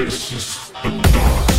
This is the dark.